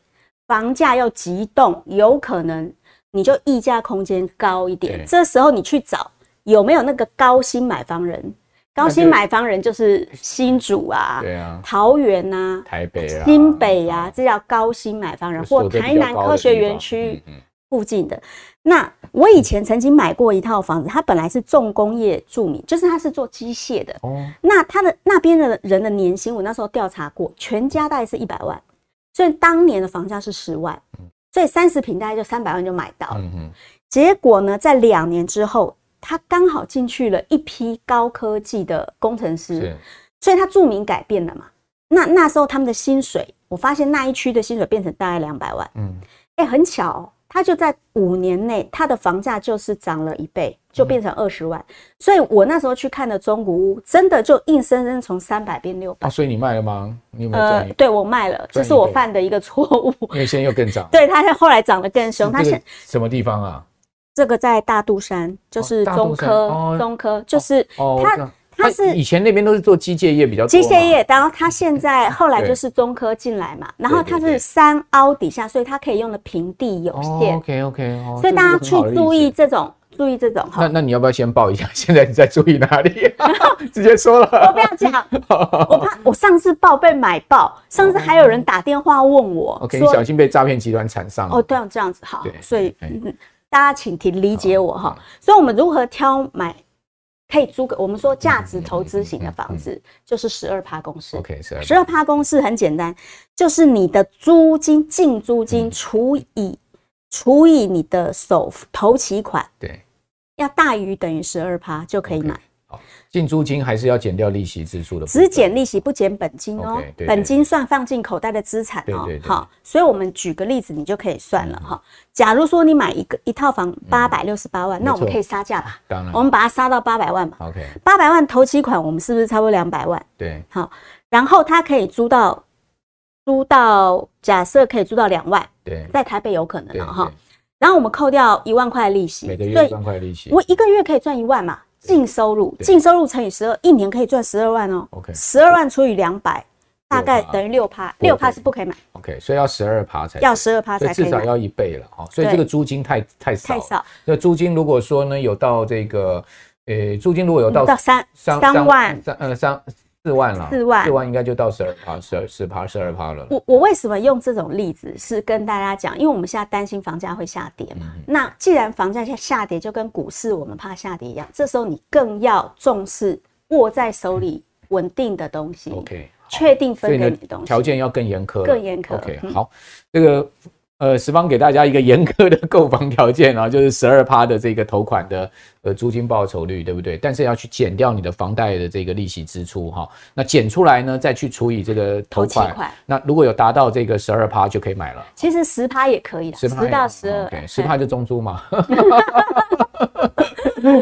房价要急动，有可能你就溢价空间高一点。这时候你去找有没有那个高薪买房人？高薪买房人就是新竹啊，对啊，桃园啊，台北啊，新北啊，这叫高薪买房人，或台南科学园区附近的。那我以前曾经买过一套房子，它本来是重工业著名，就是它是做机械的。哦，那他的那边的人的年薪，我那时候调查过，全家大概是一百万。所以当年的房价是十万，所以三十平大概就三百万就买到了。结果呢，在两年之后，他刚好进去了一批高科技的工程师，所以他著名改变了嘛。那那时候他们的薪水，我发现那一区的薪水变成大概两百万。嗯，哎，很巧。他就在五年内，他的房价就是涨了一倍，就变成二十万。嗯、所以我那时候去看的中古屋，真的就硬生生从三百变六百。啊，所以你卖了吗？你有没有赚？呃，对我卖了，这是我犯的一个错误。因为现在又更涨。对，它后来涨得更凶。它现什么地方啊？这个在大肚山，就是中科，哦、中科就是它。哦哦他是以前那边都是做机械业比较多，机械业，然后他现在后来就是中科进来嘛，然后他是山凹底下，所以他可以用的平地有限。OK OK，所以大家去注意这种，注意这种哈。那那你要不要先报一下？现在你在注意哪里？直接说了，我不要讲，我怕我上次报被买爆，上次还有人打电话问我，OK，你小心被诈骗集团缠上。哦，对，这样子好，所以大家请听理解我哈。所以我们如何挑买？可以租个，我们说价值投资型的房子就是十二趴公式。OK，十二趴。公式很简单，就是你的租金净租金除以除以你的首付头期款，对，要大于等于十二趴就可以买。好，净租金还是要减掉利息支出的，只减利息不减本金哦，本金算放进口袋的资产哦。好，所以我们举个例子，你就可以算了哈。假如说你买一个一套房八百六十八万，那我们可以杀价吧？当然，我们把它杀到八百万嘛。OK，八百万头期款，我们是不是差不多两百万？对，好，然后它可以租到租到，假设可以租到两万，对，在台北有可能了哈。然后我们扣掉一万块利息，每个月一万块利息，我一个月可以赚一万嘛？净收入，净收入乘以十二，一年可以赚十二万哦。OK，十二万除以两百，大概等于六趴。六趴是不可以买。OK，所以要十二趴才要十二趴才至少要一倍了哈。所以这个租金太太少。太少。那租金如果说呢，有到这个，呃，租金如果有到三三三万三呃三。四万了，四万，四万应该就到十二趴，十二十趴，十二趴了。我我为什么用这种例子是跟大家讲？因为我们现在担心房价会下跌嘛。嗯、那既然房价下下跌，就跟股市我们怕下跌一样，这时候你更要重视握在手里稳定的东西。OK，确定分给你的东西，条件要更严苛，更严苛。OK，好，这个。呃，十方给大家一个严苛的购房条件啊，就是十二趴的这个头款的呃租金报酬率，对不对？但是要去减掉你的房贷的这个利息支出哈，那减出来呢，再去除以这个头款，那如果有达到这个十二趴就可以买了。其实十趴也可以的，十到十二，对，十趴就中租嘛。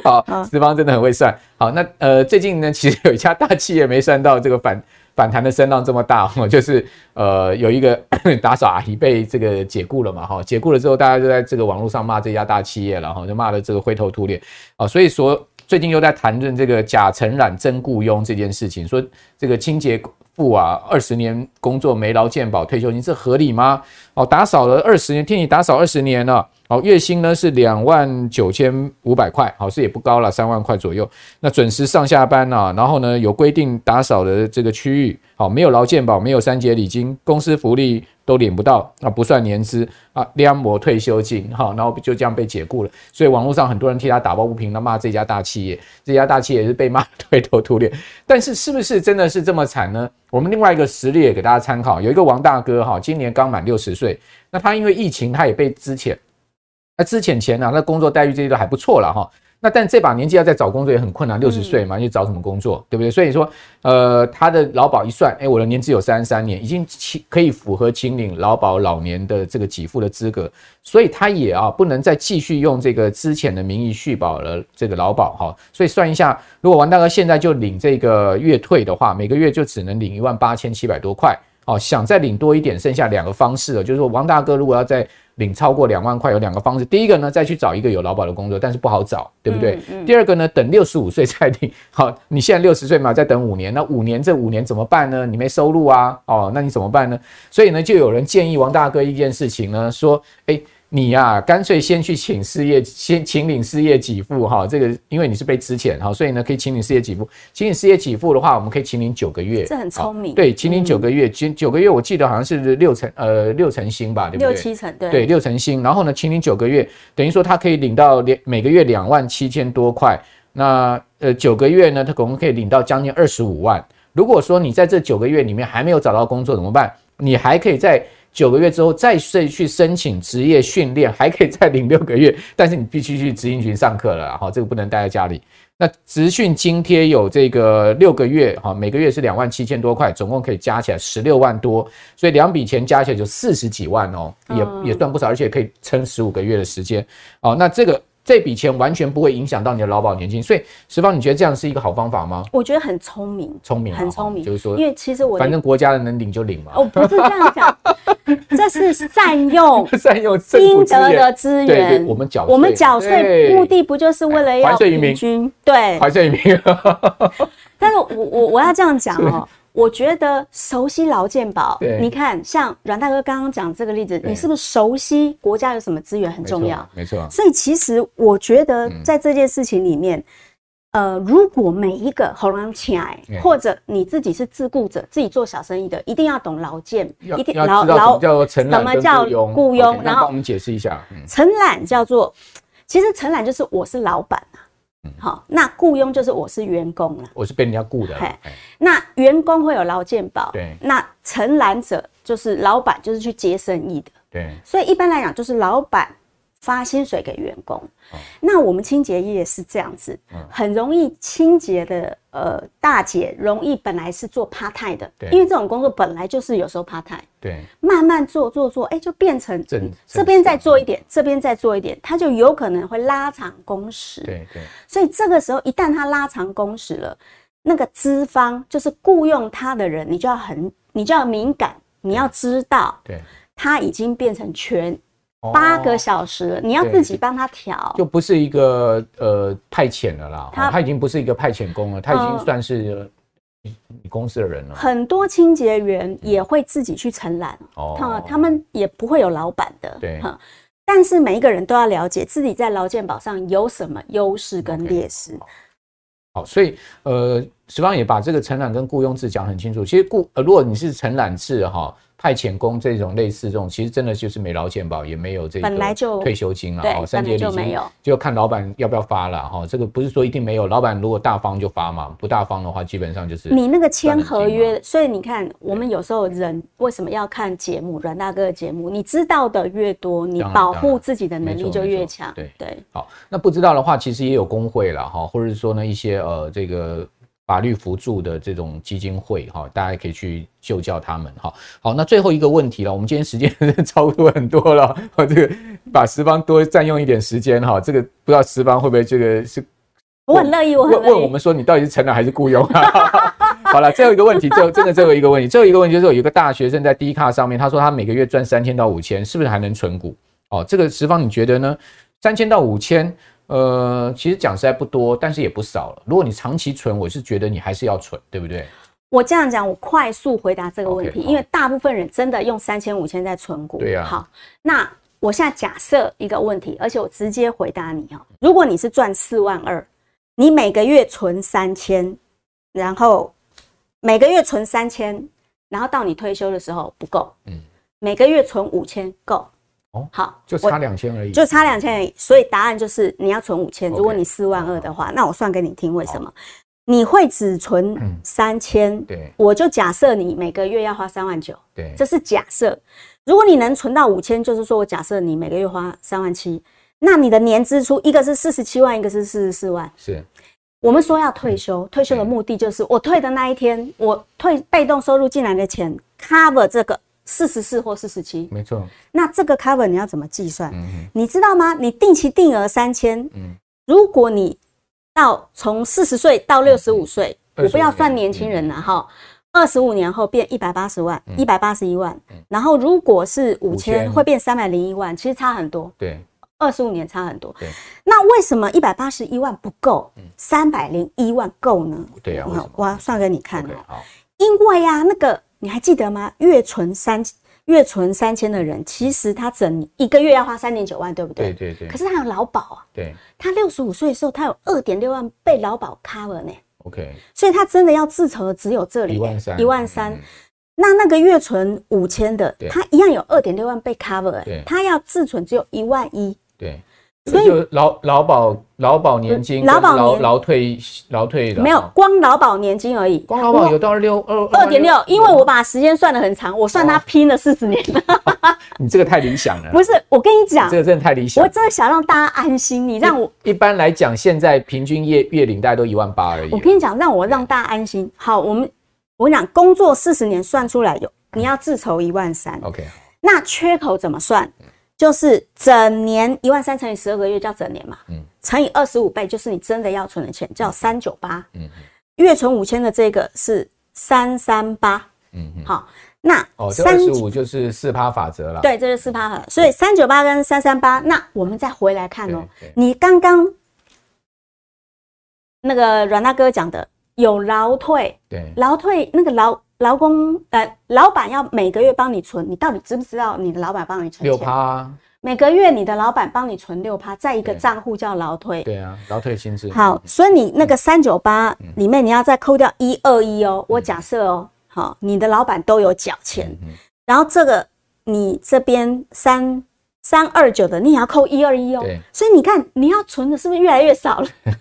好，十方真的很会算。好，那呃最近呢，其实有一家大企业没算到这个反。反弹的声浪这么大，就是呃有一个 打扫阿姨被这个解雇了嘛，哈，解雇了之后，大家就在这个网络上骂这家大企业了，哈，就骂的这个灰头土脸。啊，所以说最近又在谈论这个假承揽真雇佣这件事情，说这个清洁不啊，二十年工作没劳健保退休金，这合理吗？哦，打扫了二十年，替你打扫二十年了。哦，月薪呢是两万九千五百块，好，是也不高了，三万块左右。那准时上下班啊，然后呢有规定打扫的这个区域，好，没有劳健保，没有三节礼金，公司福利都领不到，啊，不算年资啊，两模退休金，哈，然后就这样被解雇了。所以网络上很多人替他打抱不平，他骂这家大企业，这家大企业也是被骂 灰头土脸。但是是不是真的是这么惨呢？我们另外一个实例也给大家参考，有一个王大哥哈，今年刚满六十岁，那他因为疫情，他也被资遣。那资遣前呢，那工作待遇这些都还不错了哈。那但这把年纪要再找工作也很困难，六十岁嘛，你找什么工作，对不对？所以说，呃，他的劳保一算，哎，我的年资有三十三年，已经可以符合请领劳保老年的这个给付的资格，所以他也啊不能再继续用这个之前的名义续保了这个劳保哈。所以算一下，如果王大哥现在就领这个月退的话，每个月就只能领一万八千七百多块。哦，想再领多一点，剩下两个方式了，就是说王大哥如果要再领超过两万块，有两个方式。第一个呢，再去找一个有劳保的工作，但是不好找，对不对？嗯嗯、第二个呢，等六十五岁再领。好，你现在六十岁嘛，再等五年，那五年这五年怎么办呢？你没收入啊，哦，那你怎么办呢？所以呢，就有人建议王大哥一件事情呢，说，诶你呀、啊，干脆先去请失业，先请领失业给付哈。这个因为你是被资遣哈，所以呢可以请领失业给付。请领失业给付的话，我们可以请领九个月。这很聪明。对，请领九个月，九九个月，我记得好像是六成呃六成薪吧，对不对？六七成，对。对，六成薪。然后呢，请领九个月，等于说他可以领到两每个月两万七千多块。那呃九个月呢，他总共可以领到将近二十五万。如果说你在这九个月里面还没有找到工作怎么办？你还可以在。九个月之后再去申请职业训练，还可以再领六个月，但是你必须去职训群上课了，哈，这个不能待在家里。那职训津贴有这个六个月，哈，每个月是两万七千多块，总共可以加起来十六万多，所以两笔钱加起来就四十几万哦，也也算不少，而且可以撑十五个月的时间，哦，那这个。这笔钱完全不会影响到你的劳保年金，所以十方，你觉得这样是一个好方法吗？我觉得很聪明，聪明，很聪明。就是说，因为其实我反正国家的能领就领嘛。我不是这样讲，这是善用 善用应得的资源。我们缴我们缴税目的不就是为了要还税于民？对，还税于民。但是我我我要这样讲哦。我觉得熟悉劳健保，你看像阮大哥刚刚讲这个例子，你是不是熟悉国家有什么资源很重要？没错。所以其实我觉得在这件事情里面，呃，如果每一个喉咙起来，或者你自己是自雇者，自己做小生意的，一定要懂劳健，一定劳劳叫什么叫雇佣？然后我们解释一下，承揽叫做，其实承揽就是我是老板。好，那雇佣就是我是员工了，我是被人家雇的。嘿，那员工会有劳健保，对。那承揽者就是老板，就是去接生意的，对。所以一般来讲，就是老板发薪水给员工。那我们清洁业是这样子，很容易清洁的呃大姐容易本来是做 part time 的，因为这种工作本来就是有时候 part time，对，慢慢做做做，哎，就变成这边再做一点，这边再做一点，他就有可能会拉长工时，对对，所以这个时候一旦他拉长工时了，那个资方就是雇佣他的人，你就要很，你就要敏感，你要知道，对，他已经变成全。八个小时，哦、你要自己帮他调，就不是一个呃派遣了啦。他他已经不是一个派遣工了，他已经算是你公司的人了。很多清洁员也会自己去承揽，哦，他们也不会有老板的，对。但是每一个人都要了解自己在劳健保上有什么优势跟劣势。Okay. 好，所以呃，十方也把这个承揽跟雇佣制讲很清楚。其实雇呃，如果你是承揽制哈。派遣工这种类似这种，其实真的就是没劳健保，也没有这个退休金了。哦，三节礼金就看老板要不要发了哈。这个不是说一定没有，老板如果大方就发嘛，不大方的话，基本上就是你那个签合约。所以你看，我们有时候人为什么要看节目？阮大哥的节目，你知道的越多，你保护自己的能力就越强。对对。好，那不知道的话，其实也有工会了哈，或者是说呢一些呃这个。法律扶助的这种基金会哈，大家可以去就教他们哈。好，那最后一个问题了，我们今天时间 超过很多了，我这个把十方多占用一点时间哈。这个不知道十方会不会这个是？我很乐意，我很乐意。问问我们说，你到底是承揽还是雇佣啊？好了，最后一个问题，最后真的最后一个问题，最后一个问题就是有一个大学生在 D 卡上面，他说他每个月赚三千到五千，是不是还能存股？哦，这个十方你觉得呢？三千到五千，呃，其实讲实在不多，但是也不少了。如果你长期存，我是觉得你还是要存，对不对？我这样讲，我快速回答这个问题，okay, 因为大部分人真的用三千五千在存股。对呀、啊。好，那我现在假设一个问题，而且我直接回答你哦。如果你是赚四万二，你每个月存三千，然后每个月存三千，然后到你退休的时候不够，嗯，每个月存五千够。哦，好，就差两千而已，就差两千而已。所以答案就是你要存五千。如果你四万二的话，那我算给你听为什么？你会只存三千？对，我就假设你每个月要花三万九。对，这是假设。如果你能存到五千，就是说我假设你每个月花三万七，那你的年支出一个是四十七万，一个是四十四万。是，我们说要退休，退休的目的就是我退的那一天，我退被动收入进来的钱 cover 这个。四十四或四十七，没错。那这个 cover 你要怎么计算？嗯，你知道吗？你定期定额三千，嗯，如果你到从四十岁到六十五岁，我不要算年轻人了哈，二十五年后变一百八十万，一百八十一万，然后如果是五千会变三百零一万，其实差很多。对，二十五年差很多。对，那为什么一百八十一万不够？三百零一万够呢？对呀，我要算给你看因为呀，那个。你还记得吗？月存三月存三千的人，其实他整一个月要花三点九万，对不对？对对对。可是他有劳保啊。对。他六十五岁的时候，他有二点六万被劳保 cover 呢。OK。所以他真的要自筹的只有这里一万三，一万三。那那个月存五千的，他一样有二点六万被 cover，对。他要自存只有一万一。对。所以劳劳保劳保年金、劳保劳劳退劳退的没有光劳保年金而已，光劳保有到六二二点六，因为我把时间算得很长，我算他拼了四十年了。你这个太理想了。不是，我跟你讲，这个真的太理想。我真的想让大家安心，你让我一般来讲，现在平均月月领大概都一万八而已。我跟你讲，让我让大家安心。好，我们我跟你讲，工作四十年算出来有，你要自筹一万三。OK，那缺口怎么算？就是整年一万三乘以十二个月叫整年嘛，嗯，乘以二十五倍就是你真的要存的钱，叫三九八，嗯，月存五千的这个是三三八，嗯，好，那哦，这二十五就是四趴法则了，对，这是四趴法则，所以三九八跟三三八，那我们再回来看哦，你刚刚那个阮大哥讲的有劳退，对，劳退那个劳。劳工呃，老板要每个月帮你存，你到底知不知道你的老板帮你存六趴？啊、每个月你的老板帮你存六趴，在一个账户叫劳退。对啊，劳退薪资。好，所以你那个三九八里面你要再扣掉一二一哦。我假设哦，好，你的老板都有缴钱，然后这个你这边三三二九的你也要扣一二一哦。对所以你看你要存的是不是越来越少了？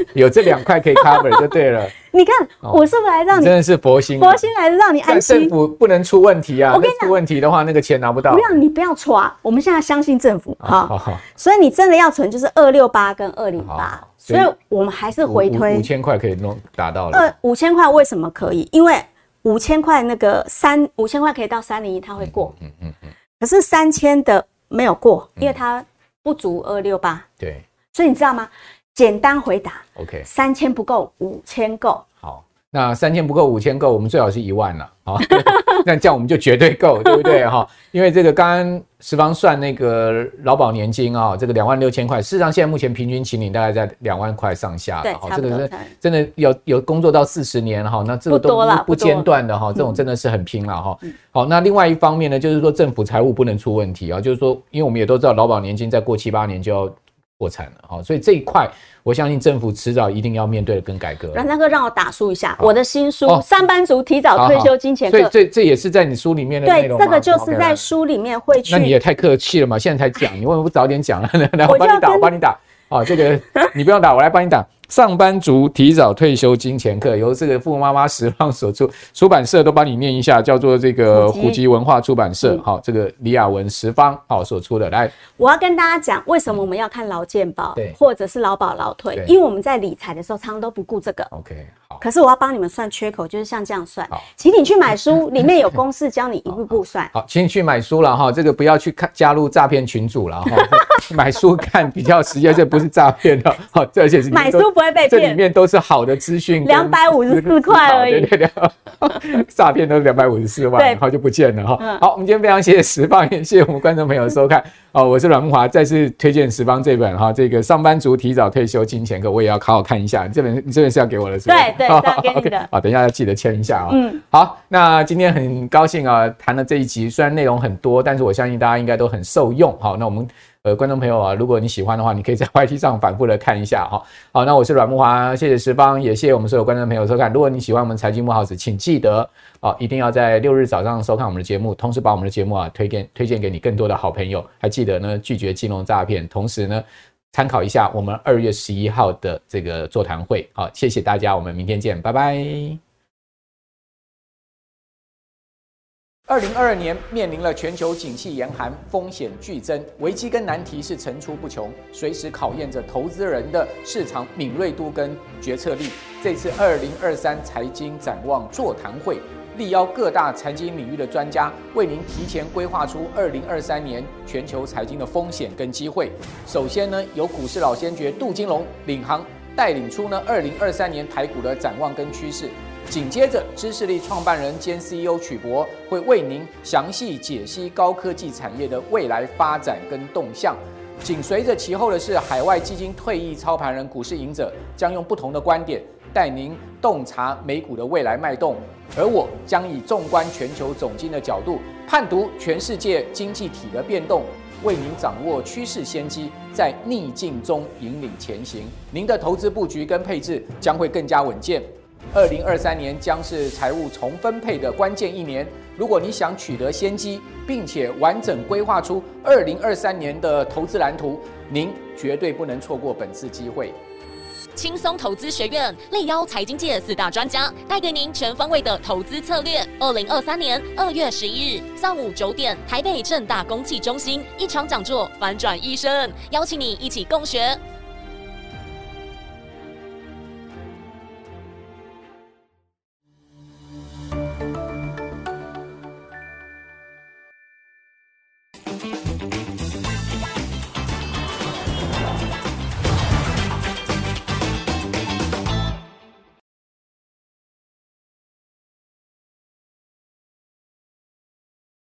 有这两块可以 cover 就对了。你看，我是不是来让你真的是佛心？佛心来让你安心。政府不能出问题啊！我跟你讲，出问题的话，那个钱拿不到。不要，你不要抓。我们现在相信政府，好。所以你真的要存，就是二六八跟二零八。所以我们还是回推五千块可以弄达到了。二五千块为什么可以？因为五千块那个三五千块可以到三零一，它会过。嗯嗯嗯。可是三千的没有过，因为它不足二六八。对。所以你知道吗？简单回答，OK，三千不够，五千够。好，那三千不够，五千够，我们最好是一万了。好，那这样我们就绝对够，对不对？哈，因为这个刚刚十方算那个劳保年金啊，这个两万六千块，事实上现在目前平均请领大概在两万块上下。对，差不多。这个是真的有有工作到四十年哈，那这个都不不间断的哈，这种真的是很拼了哈。好，那另外一方面呢，就是说政府财务不能出问题啊，就是说，因为我们也都知道劳保年金再过七八年就要。破产了哈，所以这一块我相信政府迟早一定要面对跟改革。阮大哥，让我打书一下我的新书《上班族提早退休金钱课》。所以这这也是在你书里面的内容。对，这个就是在书里面会去。那你也太客气了嘛，现在才讲，你为什么不早点讲呢？来，我帮你打，我帮你打。啊，这个你不用打，我来帮你打。上班族提早退休金钱课由这个富妈妈十方所出，出版社都帮你念一下，叫做这个虎吉文化出版社。好，这个李雅文十方好所出的。来，我要跟大家讲，为什么我们要看劳健保，对，或者是劳保劳退？因为我们在理财的时候，常常都不顾这个。OK，好。可是我要帮你们算缺口，就是像这样算。好，请你去买书，里面有公式教你一步步算。好，请你去买书了哈，这个不要去看加入诈骗群组了哈。买书看比较实际，这不是诈骗的。好，这而且是买书不会被骗，这里面都是好的资讯。两百五十四块而已。对对对，诈骗都是两百五十四万，然后就不见了哈。好，我们今天非常谢谢十方，也谢谢我们观众朋友的收看。哦，我是阮木华，再次推荐十方这本哈，这个上班族提早退休金钱课，我也要好好看一下。这本你这本是要给我的，是吧？对对，要给你的。好，等一下要记得签一下啊。嗯，好，那今天很高兴啊，谈了这一集，虽然内容很多，但是我相信大家应该都很受用。好，那我们呃观众朋友啊，如果你喜欢的话，你可以在 YT 上反复的看一下哈。好，那我是阮木华，谢谢十方，也谢谢我们所有观众朋友收看。如果你喜欢我们财经木 House，请记得。啊，一定要在六日早上收看我们的节目，同时把我们的节目啊推荐推荐给你更多的好朋友。还记得呢，拒绝金融诈骗，同时呢，参考一下我们二月十一号的这个座谈会。好，谢谢大家，我们明天见，拜拜。二零二二年面临了全球景气严寒，风险剧增，危机跟难题是层出不穷，随时考验着投资人的市场敏锐度跟决策力。这次二零二三财经展望座谈会，力邀各大财经领域的专家，为您提前规划出二零二三年全球财经的风险跟机会。首先呢，由股市老先觉杜金龙领航，带领出呢二零二三年台股的展望跟趋势。紧接着，知识力创办人兼 CEO 曲博会为您详细解析高科技产业的未来发展跟动向。紧随着其后的是海外基金退役操盘人股市赢者，将用不同的观点带您洞察美股的未来脉动。而我将以纵观全球总经的角度，判读全世界经济体的变动，为您掌握趋势先机，在逆境中引领前行。您的投资布局跟配置将会更加稳健。二零二三年将是财务重分配的关键一年。如果你想取得先机，并且完整规划出二零二三年的投资蓝图，您绝对不能错过本次机会。轻松投资学院力邀财经界四大专家，带给您全方位的投资策略。二零二三年二月十一日上午九点，台北正大公器中心一场讲座，反转一生，邀请你一起共学。